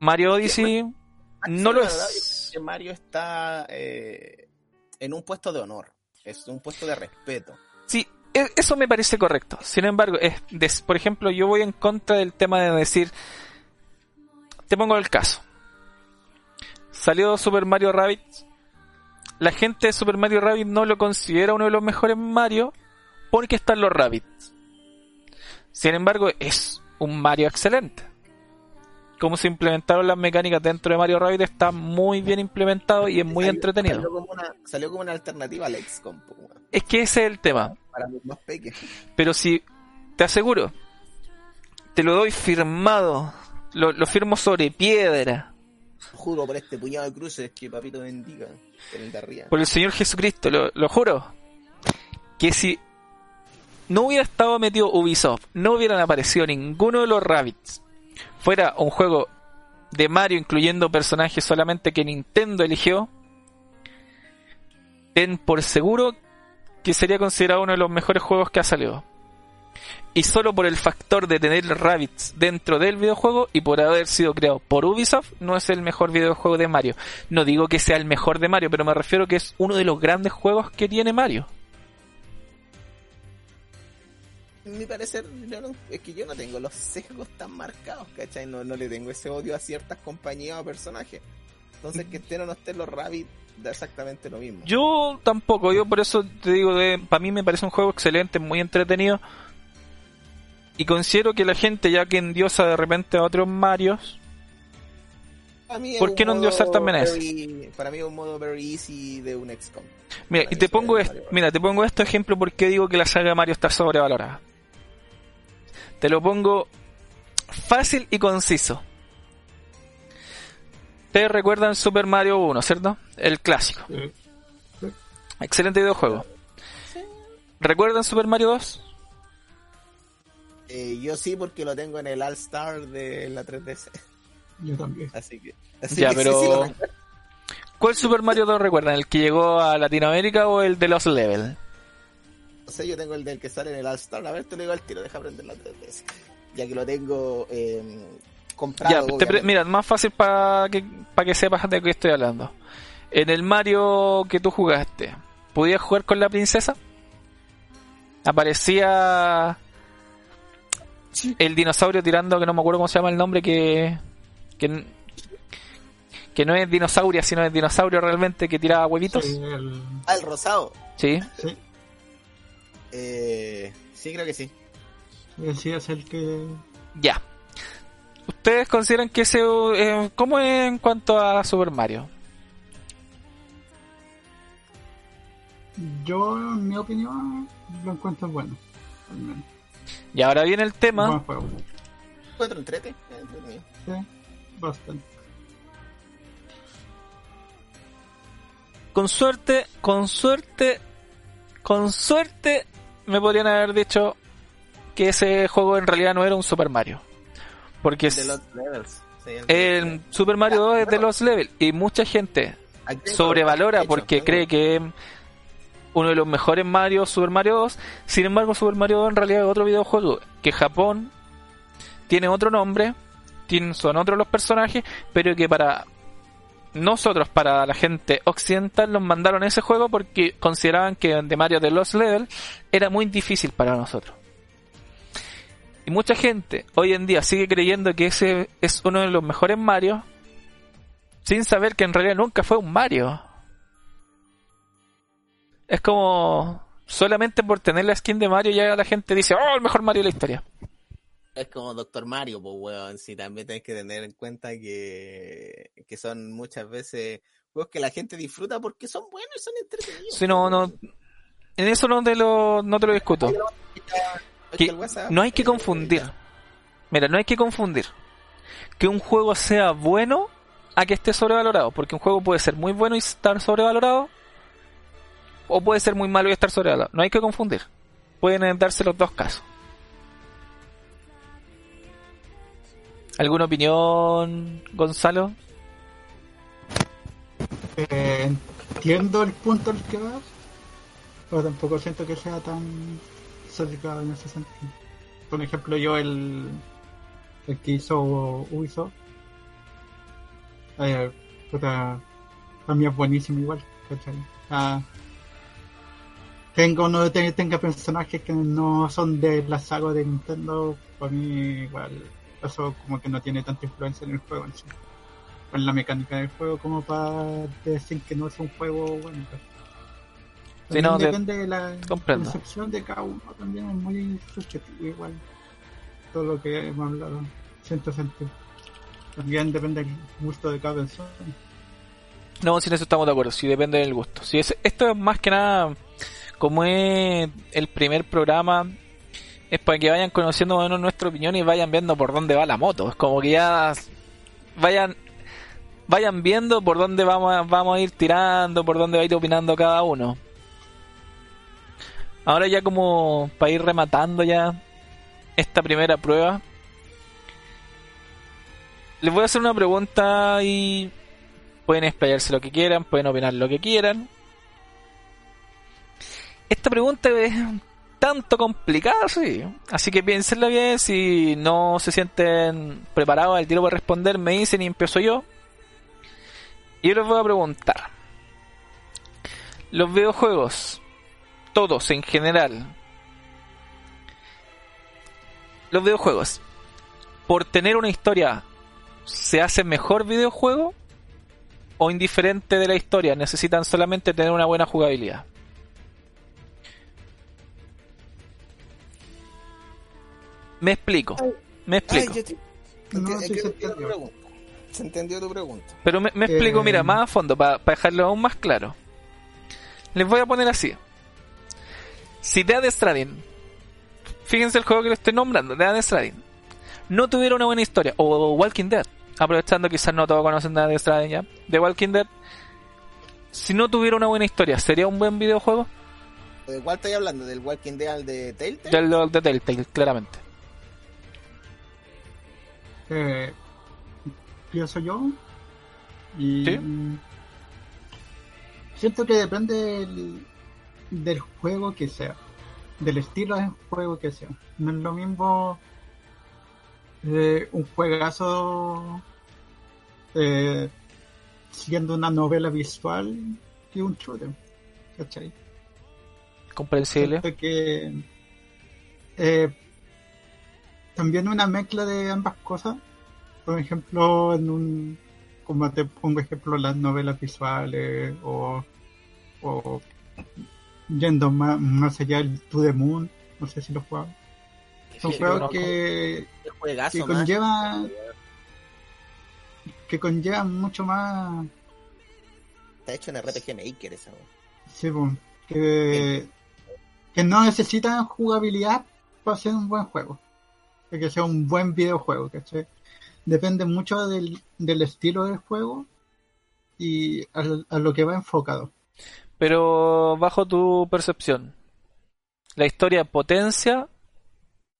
Mario Odyssey no lo es. Mario está eh, en un puesto de honor, es un puesto de respeto. Sí, e, eso me parece correcto. Sin embargo, es, por ejemplo, yo voy en contra del tema de decir, te pongo el caso. Salió Super Mario Rabbit. La gente de Super Mario Rabbit no lo considera uno de los mejores Mario porque están los Rabbits. Sin embargo, es un Mario excelente. Como se implementaron las mecánicas dentro de Mario Rabbit está muy bien implementado y es muy entretenido. Salió como, una, alternativa al XCOM. Es que ese es el tema. Pero si, te aseguro, te lo doy firmado, lo, firmo sobre piedra. Juro por este puñado de cruces que papito bendiga. Por el Señor Jesucristo, lo, lo juro. Que si no hubiera estado metido Ubisoft, no hubieran aparecido ninguno de los Rabbits, fuera un juego de Mario incluyendo personajes solamente que Nintendo eligió, ten por seguro que sería considerado uno de los mejores juegos que ha salido. Y solo por el factor de tener rabbits dentro del videojuego y por haber sido creado por Ubisoft, no es el mejor videojuego de Mario. No digo que sea el mejor de Mario, pero me refiero que es uno de los grandes juegos que tiene Mario. Mi parecer, es que yo no tengo los sesgos tan marcados, ¿cachai? No, no le tengo ese odio a ciertas compañías o personajes. Entonces, que estén o no estén los rabbits da exactamente lo mismo. Yo tampoco, yo por eso te digo, de, para mí me parece un juego excelente, muy entretenido. Y considero que la gente, ya que endiosa de repente a otros Marios, ¿Por qué no endiosar también a ese? Para mí es un modo very easy de un XCOM. Mira, y te pongo, esto, mira, te pongo esto ejemplo porque digo que la saga de Mario está sobrevalorada. Te lo pongo fácil y conciso. Ustedes recuerdan Super Mario 1, ¿cierto? El clásico. Excelente videojuego. ¿Recuerdan Super Mario 2? Eh, yo sí, porque lo tengo en el All Star de la 3DS. Yo también. Así que. ya, pero. ¿Cuál Super Mario 2 recuerdan? ¿El que llegó a Latinoamérica o el de los Level? No sé, yo tengo el del que sale en el All Star. A ver, te lo digo al tiro, deja aprender la 3DS. Ya que lo tengo eh, comprado. Ya, mira, más fácil para que, para que sepas de qué estoy hablando. En el Mario que tú jugaste, ¿podías jugar con la princesa? Aparecía el dinosaurio tirando, que no me acuerdo cómo se llama el nombre, que, que, que no es dinosaurio, sino es dinosaurio realmente, que tiraba huevitos. Sí, el... Ah, el rosado. Sí. Sí. Eh, sí, creo que sí. Sí, es el que... Ya. ¿Ustedes consideran que ese... Eh, ¿Cómo es en cuanto a Super Mario? Yo, en mi opinión, lo encuentro bueno. Y ahora viene el tema. Buen juego. ¿Encuentro entrete? Sí, bastante. Con suerte, con suerte, con suerte, me podrían haber dicho que ese juego en realidad no era un Super Mario. Porque De los levels. Sí, el- el Super Mario 2 es de los levels y mucha gente sobrevalora porque cree que es uno de los mejores Mario, Super Mario 2. Sin embargo, Super Mario 2 en realidad es otro videojuego que Japón tiene otro nombre, tienen, son otros los personajes, pero que para nosotros, para la gente occidental, nos mandaron ese juego porque consideraban que de Mario de los Level era muy difícil para nosotros. Y mucha gente hoy en día sigue creyendo que ese es uno de los mejores Mario, sin saber que en realidad nunca fue un Mario. Es como solamente por tener la skin de Mario ya la gente dice, oh, el mejor Mario de la historia. Es como Doctor Mario, pues weón, sí, también tenés que tener en cuenta que, que son muchas veces juegos que la gente disfruta porque son buenos y son entretenidos. Si no, no, en eso no te lo, no te lo discuto. Que no hay que confundir. Mira, no hay que confundir que un juego sea bueno a que esté sobrevalorado, porque un juego puede ser muy bueno y estar sobrevalorado, o puede ser muy malo y estar sobrevalorado. No hay que confundir. Pueden darse los dos casos. ¿Alguna opinión, Gonzalo? Eh, entiendo el punto al que vas, pero tampoco siento que sea tan sesgado en ese sentido. Por ejemplo, yo el, el que hizo Ubisoft, eh, puta, para mí es buenísimo igual, ¿cachai? Ah, tenga o no te- tenga personajes que no son de la saga de Nintendo, para mí igual eso como que no tiene tanta influencia en el juego en sí en la mecánica del juego como para decir que no es un juego bueno. Sí, no, depende de la comprendo. concepción de cada uno, también es muy subjetivo igual. Todo lo que hemos hablado, siento sentir. También depende del gusto de cada persona. No, sin eso estamos de acuerdo, sí depende del gusto. Si es, esto es más que nada, como es el primer programa, es para que vayan conociendo más o menos nuestra opinión y vayan viendo por dónde va la moto. Es como que ya vayan vayan viendo por dónde vamos a, vamos a ir tirando, por dónde va a ir opinando cada uno. Ahora ya como para ir rematando ya esta primera prueba, les voy a hacer una pregunta y pueden explayarse lo que quieran, pueden opinar lo que quieran. Esta pregunta es tanto complicada, sí. Así que piénsenla bien, si no se sienten preparados al tiro para responder, me dicen y empiezo yo. Y yo les voy a preguntar. Los videojuegos, todos en general, los videojuegos, por tener una historia, ¿se hace mejor videojuego? ¿O indiferente de la historia? Necesitan solamente tener una buena jugabilidad. Me explico. Me Ay, explico. te- No, sí se entendió. pregunta. Se entendió tu pregunta. Pero me, explico, Eh. mira, más a fondo, para dejarlo aún más claro. Les voy a poner así. Si Dead Stranding, fíjense el juego que le estoy nombrando, Dead Stranding, no tuviera una buena historia, o Walking Dead, aprovechando quizás no todos conocen Dead Stranding ya, de Walking Dead, si no tuviera una buena historia, ¿sería un buen videojuego? ¿De cuál estoy hablando? ¿Del Walking Dead de Telltale? Del del- de Telltale, claramente. Eh, pienso yo. Y Sí. siento que depende del, del juego que sea, del estilo de juego que sea. No es lo mismo eh, un juegazo eh, siendo una novela visual que un shooter. ¿Cachai? Comprensible. Siento que eh, también una mezcla de ambas cosas. Por ejemplo, en un como te pongo ejemplo las novelas visuales o, o yendo más, más allá del To the Moon, no sé si lo jugaba. Son Sí, juegos que, juegazo que conlleva que conllevan mucho más Está hecho en RPG Maker esa. Sí, pues, que, que no necesitan jugabilidad para ser un buen juego. De que sea un buen videojuego, ¿cachai? Depende mucho del, del estilo del juego y a, lo que va enfocado. Pero bajo tu percepción, ¿la historia potencia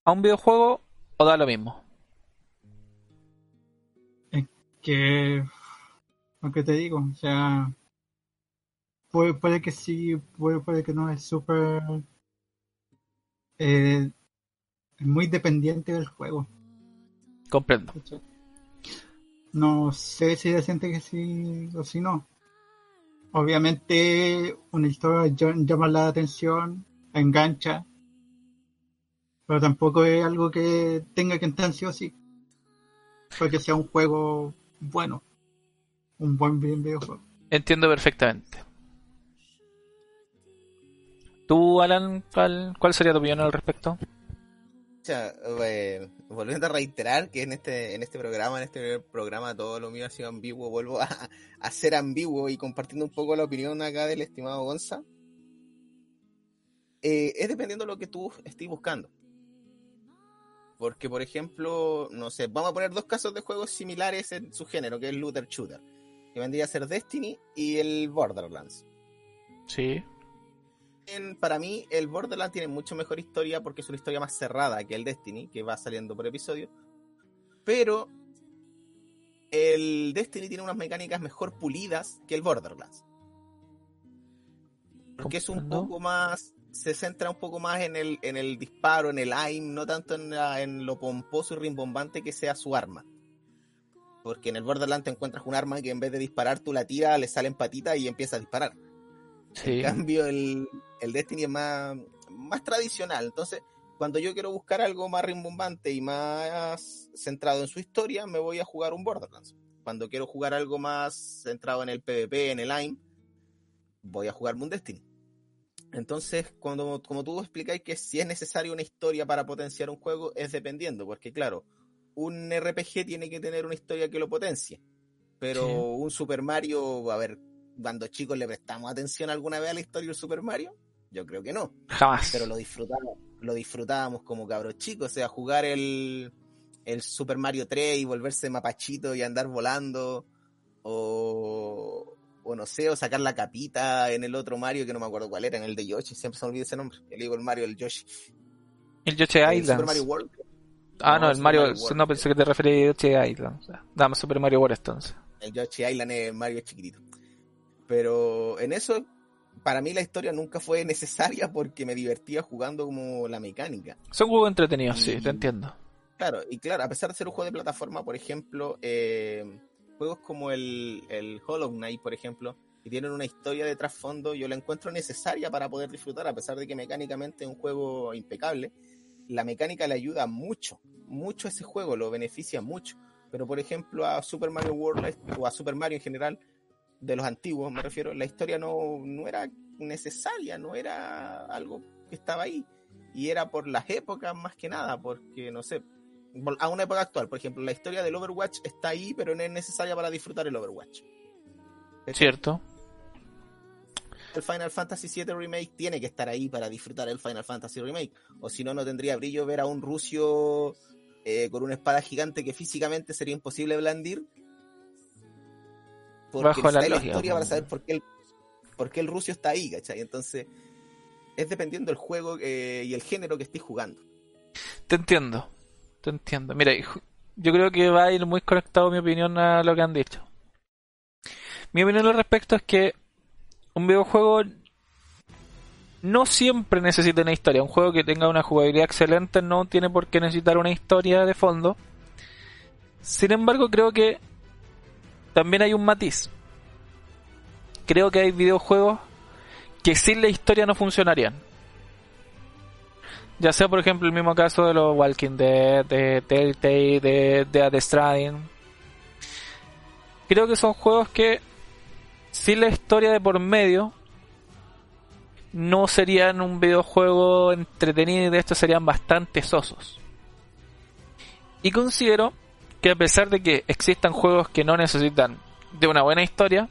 a un videojuego o da lo mismo? Que, lo que te digo, o sea, puede, puede que sí, puede, puede que no, es súper... eh, es muy dependiente del juego. Comprendo. No sé si se siente que sí o si no. Obviamente una historia ll- llama la atención, engancha, pero tampoco es algo que tenga que entrar sí o sí. Para que sea un juego bueno, un buen videojuego. Entiendo perfectamente. ¿Tú, Alan, cuál, cuál sería tu opinión al respecto? Eh, volviendo a reiterar que en este, en este programa, en este programa, todo lo mío ha sido ambiguo, vuelvo a, a ser ambiguo y compartiendo un poco la opinión acá del estimado Gonza. Eh, es dependiendo de lo que tú estés buscando. Porque, por ejemplo, no sé, vamos a poner dos casos de juegos similares en su género, que es Looter Shooter, que vendría a ser Destiny y el Borderlands. Sí. En- para mí, el Borderlands tiene mucho mejor historia porque es una historia más cerrada que el Destiny, que va saliendo por episodio. Pero el Destiny tiene unas mecánicas mejor pulidas que el Borderlands. Porque es un poco más. Se centra un poco más en el, en el disparo, en el aim, no tanto en, la- en lo pomposo y rimbombante que sea su arma. Porque en el Borderlands te encuentras un arma que en vez de disparar tú la tiras, le salen patitas y empieza a disparar. Sí. En cambio, el, el Destiny es más, más tradicional. Entonces, cuando yo quiero buscar algo más rimbombante y más centrado en su historia, me voy a jugar un Borderlands. Cuando quiero jugar algo más centrado en el PvP, en el AIM, voy a jugarme un Destiny. Entonces, cuando, como tú explicáis que si es necesaria una historia para potenciar un juego, es dependiendo, porque claro, un RPG tiene que tener una historia que lo potencie. Pero Sí. un Super Mario, a ver, cuando chicos le prestamos atención alguna vez a la historia del Super Mario, yo creo que no, Jamás. pero lo disfrutábamos, lo disfrutábamos como cabros chicos, o sea, jugar el, el Super Mario 3 y volverse mapachito y andar volando, o, o no sé, o sacar la capita en el otro Mario que no me acuerdo cuál era, en el de Yoshi, siempre se me olvida ese nombre, el digo el Mario, el Yoshi. El Yoshi Island. Super Mario World. Ah, no, No, el Mario. Mario World. no pensé que te referías a Yoshi Island. Dame Super Mario World entonces. El Yoshi Island es Mario chiquitito. Pero en eso, para mí la historia nunca fue necesaria porque me divertía jugando como la mecánica. Son juegos entretenidos, sí, Y- te entiendo. Claro, y claro, a pesar de ser un juego de plataforma, por ejemplo, eh, juegos como el, el Hollow Knight, por ejemplo, que tienen una historia de trasfondo, yo la encuentro necesaria para poder disfrutar, a pesar de que mecánicamente es un juego impecable. La mecánica le ayuda mucho, mucho a ese juego, lo beneficia mucho. Pero, por ejemplo, a Super Mario World o a Super Mario en general, de los antiguos me refiero, la historia no, no era necesaria, no era algo que estaba ahí. Y era por las épocas más que nada, porque, no sé, a una época actual. Por ejemplo, la historia del Overwatch está ahí, pero no es necesaria para disfrutar el Overwatch. Cierto. El Final Fantasy VII Remake tiene que estar ahí para disfrutar el Final Fantasy Remake. O si no, no tendría brillo ver a un Rusio eh, con una espada gigante que físicamente sería imposible blandir. Porque Bajo la, historia para pues. saber por qué el, por qué el Rusio está ahí, ¿cachai? Entonces, es dependiendo del juego eh, y el género que estés jugando. Te entiendo, te entiendo. Mira, yo creo que va a ir muy conectado mi opinión a lo que han dicho. Mi opinión al respecto es que un videojuego no siempre necesita una historia. Un juego que tenga una jugabilidad excelente no tiene por qué necesitar una historia de fondo. Sin embargo, creo que también hay un matiz. Creo que hay videojuegos que sin la historia no funcionarían. Ya sea, por ejemplo, el mismo caso de los Walking Dead, de Telltale, de, de The Stranding. Creo que son juegos que sin la historia de por medio no serían un videojuego entretenido y de estos serían bastante sosos. Y considero que a pesar de que existan juegos que no necesitan de una buena historia,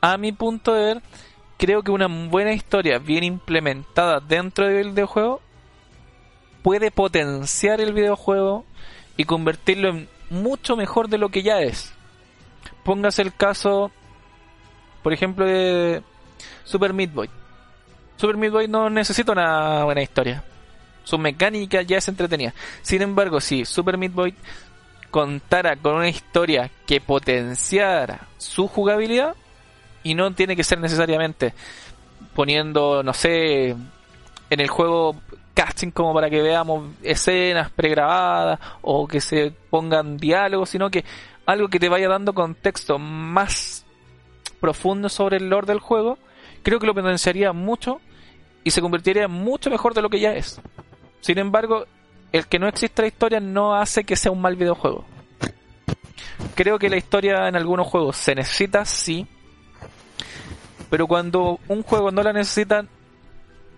a mi punto de ver, creo que una buena historia bien implementada dentro del videojuego puede potenciar el videojuego y convertirlo en mucho mejor de lo que ya es. Póngase el caso, por ejemplo, de Super Meat Boy. Super Meat Boy no necesita una buena historia. Su mecánica ya es entretenida. Sin embargo, si Super Meat Boy contara con una historia que potenciara su jugabilidad, y no tiene que ser necesariamente poniendo, no sé, en el juego casting como para que veamos escenas pregrabadas o que se pongan diálogos, sino que algo que te vaya dando contexto más profundo sobre el lore del juego, creo que lo potenciaría mucho y se convertiría mucho mejor de lo que ya es. Sin embargo, el que no exista la historia no hace que sea un mal videojuego. Creo que la historia en algunos juegos se necesita, sí, pero cuando un juego no la necesita,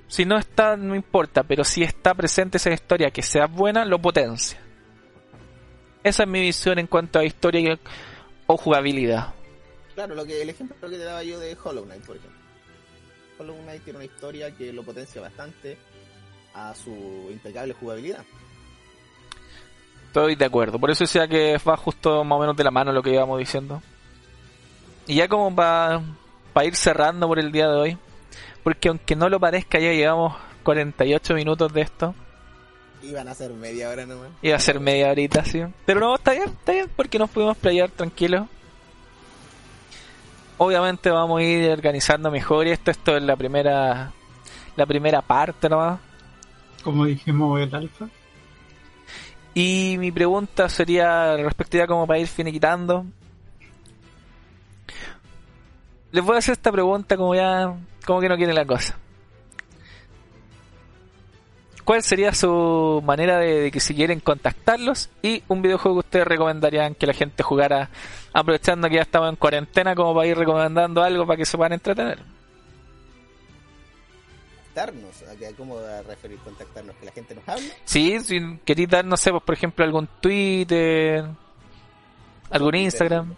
si no está, no importa, pero si está presente esa historia que sea buena, lo potencia. Esa es mi visión en cuanto a historia o jugabilidad. Claro, lo que el ejemplo que te daba yo de Hollow Knight, por ejemplo. Hollow Knight tiene una historia que lo potencia bastante a su impecable jugabilidad. Estoy de acuerdo, por eso decía que va justo más o menos de la mano lo que íbamos diciendo. Y ya como para pa ir cerrando por el día de hoy, porque aunque no lo parezca ya llevamos 48 minutos de esto. Iban a ser media hora nomás. Iba a ser media horita, sí. Pero no, está bien, está bien, porque nos pudimos playar tranquilos. Obviamente vamos a ir organizando mejor y esto, esto es la primera la primera parte nomás. Como dijimos el alfa. Y mi pregunta sería respectiva como para ir finiquitando. Les voy a hacer esta pregunta como ya, como que no quieren la cosa. ¿Cuál sería su manera de, de, que si quieren contactarlos y un videojuego que ustedes recomendarían que la gente jugara aprovechando que ya estamos en cuarentena como para ir recomendando algo para que se puedan entretener? Contactarnos, ¿cómo a referir contactarnos? ¿Que la gente nos hable? Sí, si queréis dar, no sé, pues, por ejemplo, algún Twitter, algún Instagram.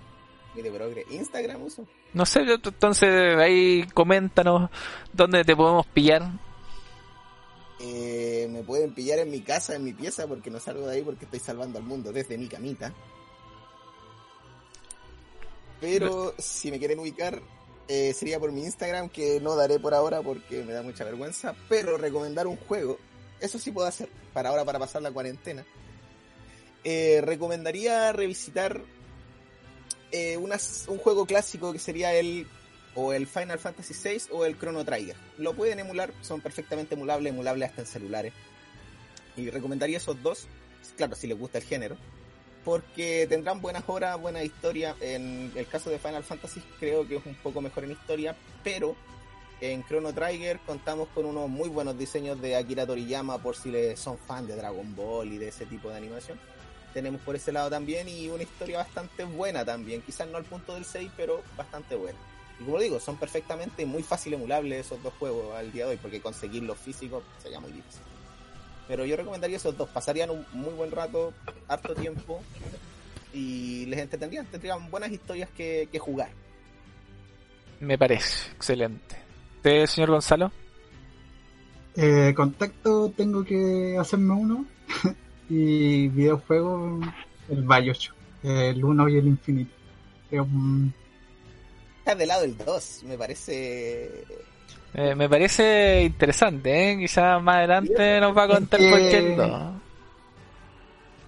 Mire, pero Instagram uso. No sé, entonces ahí coméntanos dónde te podemos pillar. Eh, me pueden pillar en mi casa, en mi pieza, porque no salgo de ahí porque estoy salvando al mundo desde mi camita. Pero si me quieren ubicar, eh, sería por mi Instagram, que no daré por ahora porque me da mucha vergüenza. Pero recomendar un juego, eso sí puedo hacer, para ahora, para pasar la cuarentena. Eh, recomendaría revisitar eh, un juego clásico que sería el o el Final Fantasy VI o el Chrono Trigger. Lo pueden emular, son perfectamente emulables, emulables hasta en celulares. Y recomendaría esos dos, claro, si les gusta el género, porque tendrán buenas horas, buena historia. En el caso de Final Fantasy creo que es un poco mejor en historia, pero en Chrono Trigger contamos con unos muy buenos diseños de Akira Toriyama por si les son fan de Dragon Ball y de ese tipo de animación. Tenemos por ese lado también y una historia bastante buena también, quizás no al punto del 6, pero bastante buena. Y como digo, son perfectamente muy fácil emulables esos dos juegos al día de hoy, porque conseguir los físicos sería muy difícil. Pero yo recomendaría esos dos. Pasarían un muy buen rato, harto tiempo. Y les entretendrían, tendrían buenas historias que, jugar. Me parece, excelente. ¿Usted, señor Gonzalo? Eh, contacto, tengo que hacerme uno. y videojuego, el Bioshock. El 1 y el Infinite. Es un... Está de lado el 2, me parece eh, me parece interesante, ¿eh? Quizás más adelante nos va a contar por qué el 2.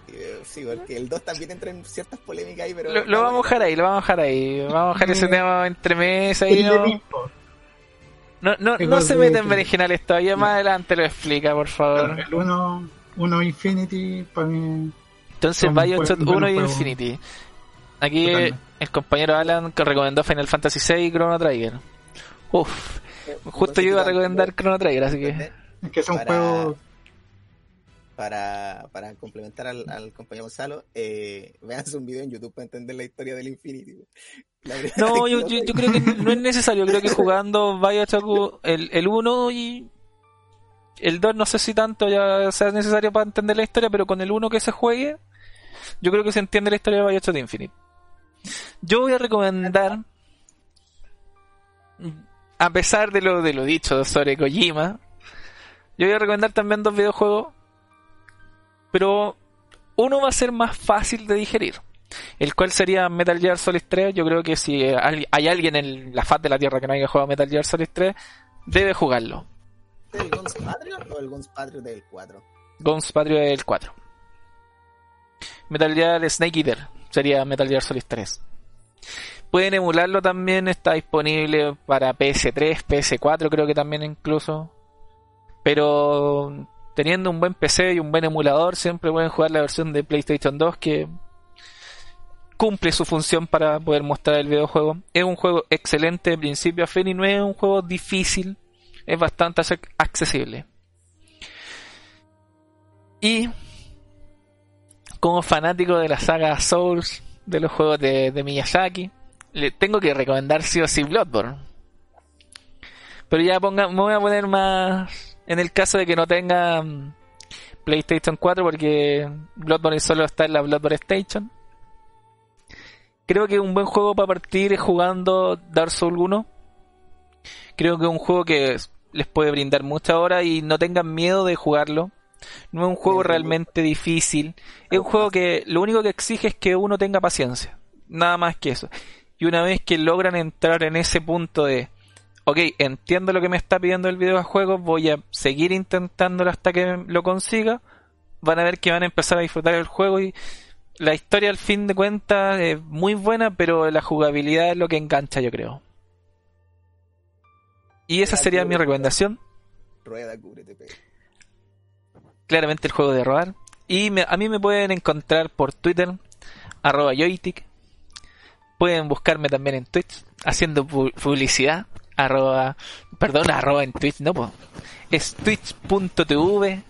Eh, sí, porque el 2 también entra en ciertas polémicas ahí, pero... Lo, vamos a dejar ahí, lo vamos a dejar ahí. Vamos a dejar ese tema entre mesa y no... No, no, no se meten en originales todavía, más adelante lo explica, por favor. El 1 uno, Infinity para mí... Entonces Bioshock 1 y Infinity. Aquí el compañero Alan que recomendó Final Fantasy VI y Chrono Trigger. Uf, Justo yo iba a recomendar Chrono Trigger, así que. Es que es un juego. Para, para complementar al, compañero Gonzalo, eh, veanse un video en YouTube para entender la historia del Infinity. No, yo, yo, creo que no es necesario. Creo que jugando Bioshock el, el 1 y el 2 no sé si tanto ya sea necesario para entender la historia, pero con el 1 que se juegue, yo creo que se entiende la historia de Bioshock Infinite. Yo voy a recomendar a pesar de lo, de lo dicho sobre Kojima, yo voy a recomendar también dos videojuegos, pero uno va a ser más fácil de digerir, el cual sería Metal Gear Solid 3. Yo creo que si hay alguien en la faz de la Tierra que no haya jugado Metal Gear Solid 3, debe jugarlo. ¿El Guns Patriot o el Guns Patriot del 4? Guns Patriot del 4. Metal Gear Snake Eater sería Metal Gear Solid 3. Pueden emularlo también, está disponible para PS3, PS4 creo que también incluso. Pero teniendo un buen PC y un buen emulador, siempre pueden jugar la versión de PlayStation 2 que cumple su función para poder mostrar el videojuego. Es un juego excelente de principio a fin y no es un juego difícil, es bastante accesible. Y como fanático de la saga Souls, de los juegos de Miyazaki, le tengo que recomendar sí o sí Bloodborne. Pero ya ponga, me voy a poner más en el caso de que no tenga mm, PlayStation 4 porque Bloodborne solo está en la Bloodborne Station. Creo que un buen juego para partir es jugando Dark Souls 1. Creo que es un juego que les puede brindar mucha hora y no tengan miedo de jugarlo. No es un juego realmente difícil. Es un juego que lo único que exige es que uno tenga paciencia. Nada más que eso. Y una vez que logran entrar en ese punto de, ok, entiendo lo que me está pidiendo el videojuego, voy a seguir intentándolo hasta que lo consiga, van a ver que van a empezar a disfrutar el juego y la historia al fin de cuentas es muy buena, pero la jugabilidad es lo que engancha, yo creo. Y esa sería mi recomendación. Rueda, Claramente el juego de robar. Y a mí me pueden encontrar por Twitter, arroba joytic, Pueden buscarme también en Twitch haciendo publicidad. Arroba, perdón, arroba en Twitch, no, pues. Es twitch.tv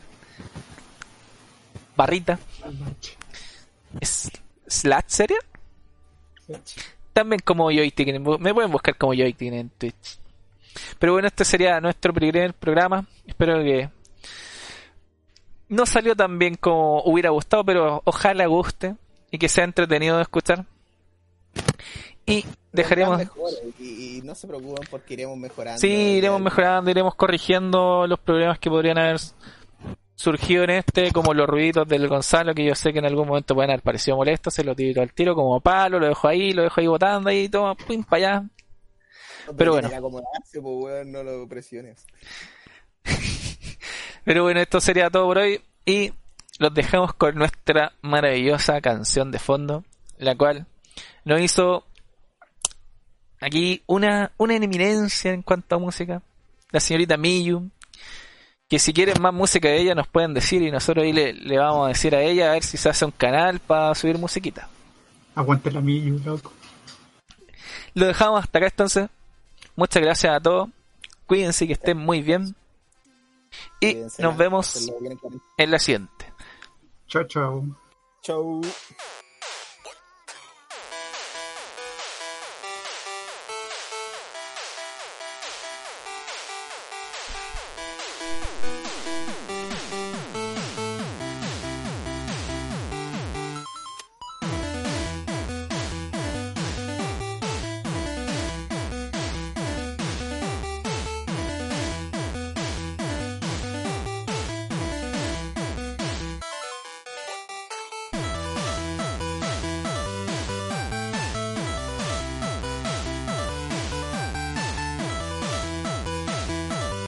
barrita. Es slash serio. También como joystick, me pueden buscar como joystick en Twitch. Pero bueno, este sería nuestro primer programa. Espero que no salió tan bien como hubiera gustado, pero ojalá guste y que sea entretenido de escuchar. Y dejaremos. Y, no se preocupen porque iremos mejorando. Sí, iremos mejorando, iremos corrigiendo los problemas que podrían haber surgido en este, como los ruiditos del Gonzalo, que yo sé que en algún momento pueden haber parecido molestos, se lo tiro al tiro como palo, lo dejo ahí, lo dejo ahí botando ahí, toma, pum, para allá. pero bueno. Pues, no lo presiones. pero bueno, esto sería todo por hoy y los dejamos con nuestra maravillosa canción de fondo, la cual nos hizo aquí una, una eminencia en cuanto a música, la señorita Miyu, que si quieren más música de ella nos pueden decir y nosotros ahí le, le vamos a decir a ella a ver si se hace un canal para subir musiquita. Aguante la Miyu, loco. Lo dejamos hasta acá entonces. Muchas gracias a todos. Cuídense que estén muy bien. Y nos vemos en la siguiente. Chao, chao. Chao.